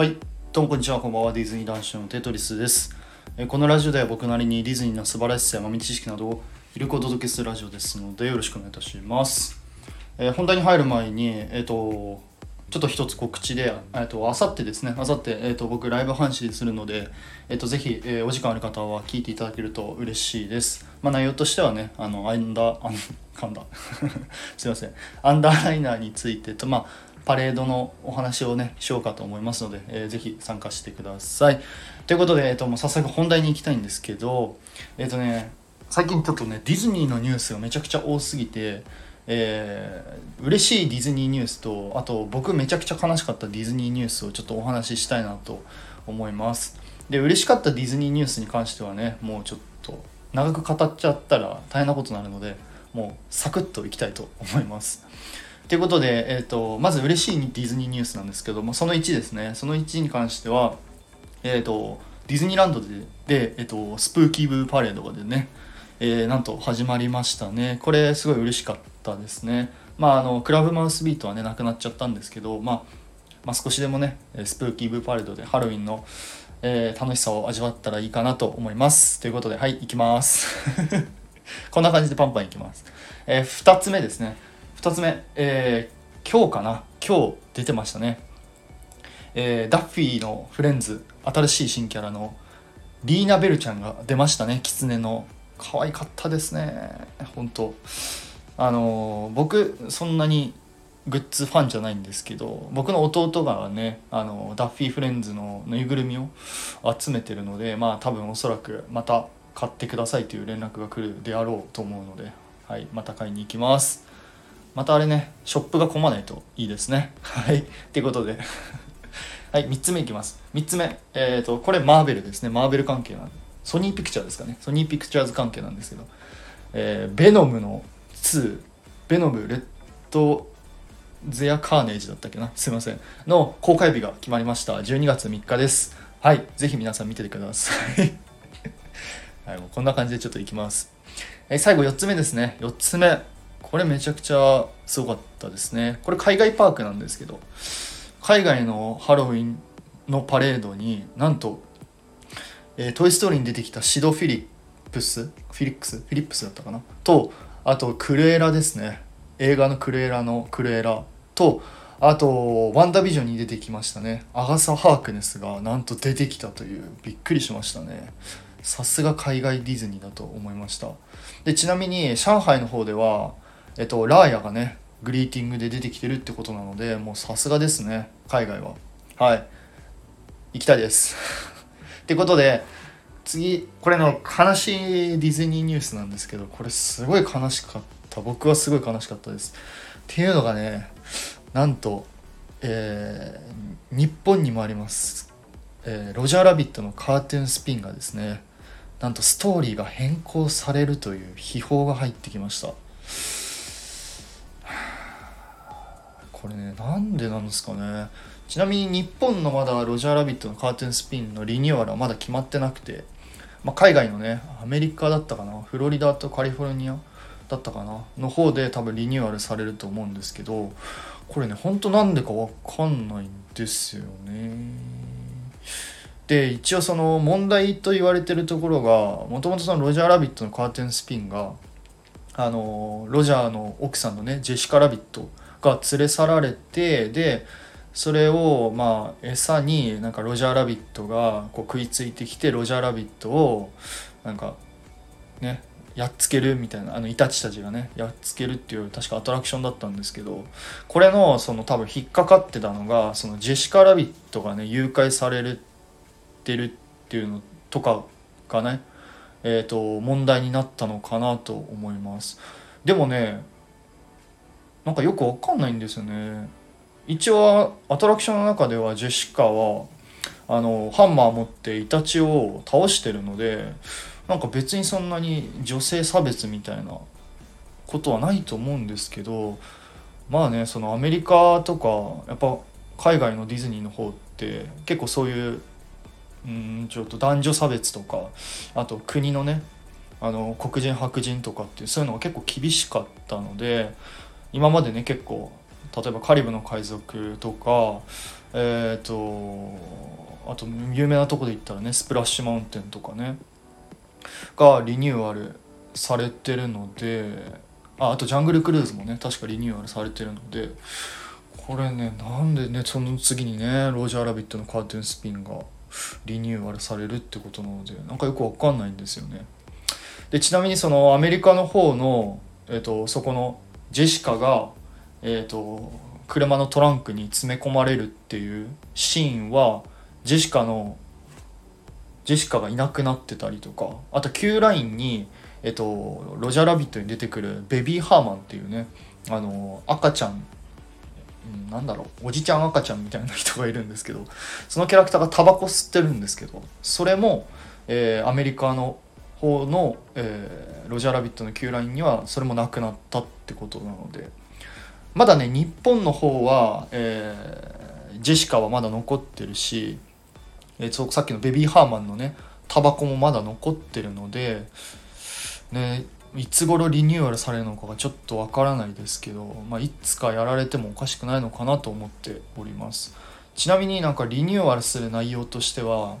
はい、どうもこんにちは、こんばんは。ディズニー男子のテトリスです。このラジオでは僕なりにディズニーの素晴らしさや豆知識などをゆるくお届けするラジオですので、よろしくお願いいたします。えー本題に入る前に、えっ、と、ちょっと一つ告知で、えっと、あさってですね、あさって、えっと、僕ライブ配信するので、えっと、ぜひ、えお時間ある方は聞いていただけると嬉しいです。まあ、内容としてはね、あの、アンダー、アン、噛んだ。すいません。アンダーライナーについてと、まあ、パレードのお話をね、しようかと思いますので、えーぜひ参加してください。ということで、えっと、もう早速本題に行きたいんですけど、えっとね、最近ちょっとね、ディズニーのニュースがめちゃくちゃ多すぎて、えー嬉しいディズニーニュースとあと僕めちゃくちゃ悲しかったディズニーニュースをちょっとお話ししたいなと思いますで嬉しかったディズニーニュースに関してはねもうちょっと長く語っちゃったら大変なことになるのでもうサクッといきたいと思いますということで、えー、とまず嬉しいディズニーニュースなんですけどもその1ですね。その1に関してはえっ、とディズニーランドでで、えー、とスプーキーブーパレードがでねえーなんと始まりましたね。これすごい嬉しかったですね。まああのクラブマウスビートはねなくなっちゃったんですけど、まあ、まあ少しでもねスプーキーブーパレードでハロウィンの、えー楽しさを味わったらいいかなと思います。ということではい行きます。こんな感じでパンパンいきます、え2つ目ですね。2つ目、えー今日かな？今日出てましたね。えーダッフィーのフレンズ新しい新キャラのリーナ・ベルちゃんが出ましたね。キツネの可愛かったですね。本当。あのー僕そんなにグッズファンじゃないんですけど僕の弟がねあのダッフィーフレンズのぬいぐるみを集めてるのでまあ多分おそらくまた買ってくださいという連絡が来るであろうと思うので、はい、また買いに行きます。またあれねショップが混まないといいですね。はい。っていうことで。はい3つ目いきます。3つ目。えっ、とこれマーベルですね。マーベル関係なんで。ソニーピクチャーですかね。ソニーピクチャーズ関係なんですけど、えーベノムの2ベノムレッドゼアカーネージだったっけな。すいません。の公開日が決まりました。12月3日です。はい。ぜひ皆さん見ててください。はいもうこんな感じでちょっといきます。えー最後4つ目ですね。4つ目。これめちゃくちゃすごかったですね。これ海外パークなんですけど海外のハロウィンのパレードになんとえートイ・ストーリーに出てきたシド・フィリップス？フィリックス？フィリップスだったかな？とあとクルエラですね。映画のクルエラのクルエラ。とあとワンダービジョンに出てきましたね。アガサ・ハークネスがなんと出てきたという。びっくりしましたね。さすが海外ディズニーだと思いました。でちなみに上海の方ではえっとラーヤがねグリーティングで出てきてるってことなのでもうさすがですね海外は。はい。行きたいです。ってことで次これの悲しいディズニーニュースなんですけどこれすごい悲しかった。僕はすごい悲しかったです。っていうのがねなんと、えー日本にもあります、えーロジャーラビットのカーテンスピンがですねなんとストーリーが変更されるという秘宝が入ってきましたこれねなんでなんですかね。ちなみに日本のまだロジャーラビットのカーテンスピンのリニューアルはまだ決まってなくて、まあ、海外のねアメリカだったかな。フロリダとカリフォルニアだったかな。の方で多分リニューアルされると思うんですけどこれねほんとなんでかわかんないんですよね。で一応その問題と言われてるところがもともとそのロジャーラビットのカーテンスピンがあのロジャーの奥さんのねジェシカ・ラビットが連れ去られてでそれをまあ餌になんかロジャーラビットがこう食いついてきてロジャーラビットをなんかねやっつけるみたいなあのイタチたちがねやっつけるっていう確かアトラクションだったんですけどこれのその多分引っかかってたのがそのジェシカ・ラビットがね誘拐されてるっていうのとかがねえー、と問題になったのかなと思います。でもねなんかよくわかんないんですよね。一応アトラクションの中ではジェシカはあのハンマー持ってイタチを倒してるのでなんか別にそんなに女性差別みたいなことはないと思うんですけどまあねそのアメリカとかやっぱ海外のディズニーの方って結構そういううんちょっと男女差別とかあと国のねあの黒人白人とかっていうそういうのが結構厳しかったので今までね結構例えばカリブの海賊とかえっ、とあと有名なとこで言ったらねスプラッシュマウンテンとかねがリニューアルされてるのでああとジャングルクルーズもね確かリニューアルされてるのでこれねなんでねその次にねロージャーラビットのカートゥーンスピンがリニューアルされるってことなのでなんかよくわかんないんですよね。でちなみにそのアメリカの方の、えーと、そこのジェシカが、えーと、車のトランクに詰め込まれるっていうシーンはジェシカのジェシカがいなくなってたりとかあと Q ラインに、えっと、ロジャーラビットに出てくるベビーハーマンっていうねあの赤ちゃんなんだろうおじちゃん赤ちゃんみたいな人がいるんですけどそのキャラクターがタバコ吸ってるんですけどそれも、えー、アメリカの方の、えー、ロジャーラビットの Q ラインにはそれもなくなったってことなのでまだね日本の方は、えー、ジェシカはまだ残ってるし、えー、さっきのベビーハーマンのねタバコもまだ残ってるのでねいつ頃リニューアルされるのかがちょっとわからないですけど、まあ、いつかやられてもおかしくないのかなと思っております。ちなみになんかリニューアルする内容としては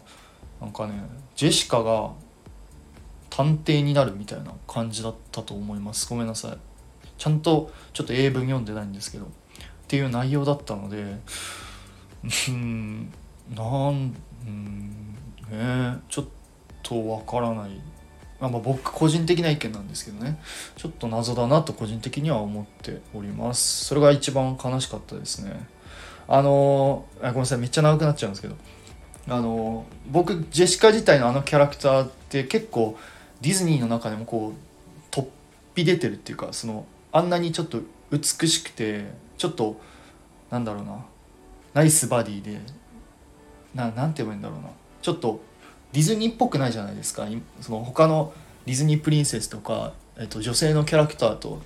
なんかねジェシカが探偵になるみたいな感じだったと思いますごめんなさいちゃんとちょっと英文読んでないんですけどっていう内容だったのでうんなんうんねちょっとわからないまあ、まあ僕個人的な意見なんですけどねちょっと謎だなと個人的には思っておりますそれが一番悲しかったですねあのごめんなさいめっちゃ長くなっちゃうんですけどあの僕ジェシカ自体のあのキャラクターって結構ディズニーの中でもこう突飛出てるっていうかそのあんなにちょっと美しくてちょっとなんだろうな。ナイスバディでななんて言えばいいんだろうな。ちょっとディズニーっぽくないじゃないですか。その他のディズニープリンセスとか、えっと、女性のキャラクターと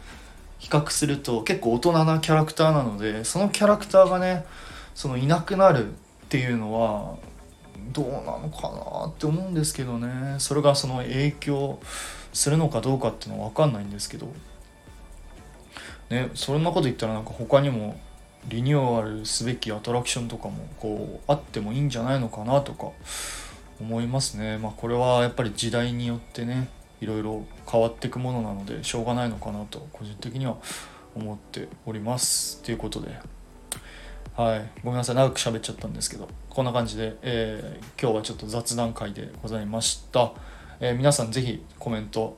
比較すると結構大人なキャラクターなのでそのキャラクターがねそのいなくなるっていうのはどうなのかなって思うんですけどね。それがその影響するのかどうかっていうのは分かんないんですけど。ねそんなこと言ったらなんか他にもリニューアルすべきアトラクションとかもこうあってもいいんじゃないのかなとか。思いますね。まあこれはやっぱり時代によってねいろいろ変わっていくものなのでしょうがないのかなと個人的には思っております。ということで。はい。ごめんなさい。長く喋っちゃったんですけどこんな感じで、えー、今日はちょっと雑談会でございました、えー、皆さん是非コメント、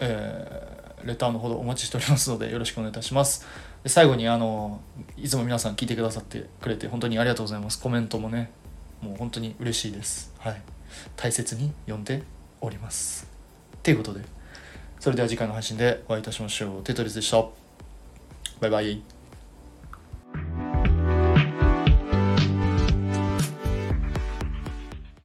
えー、レターのほどお待ちしておりますのでよろしくお願いいたします。で最後にあのいつも皆さん聞いてくださってくれて本当にありがとうございます。コメントもねもう本当に嬉しいです。はい。大切に読んでおります。ということで。それでは次回の配信でお会いいたしましょう。テトリスでした。バイバイ。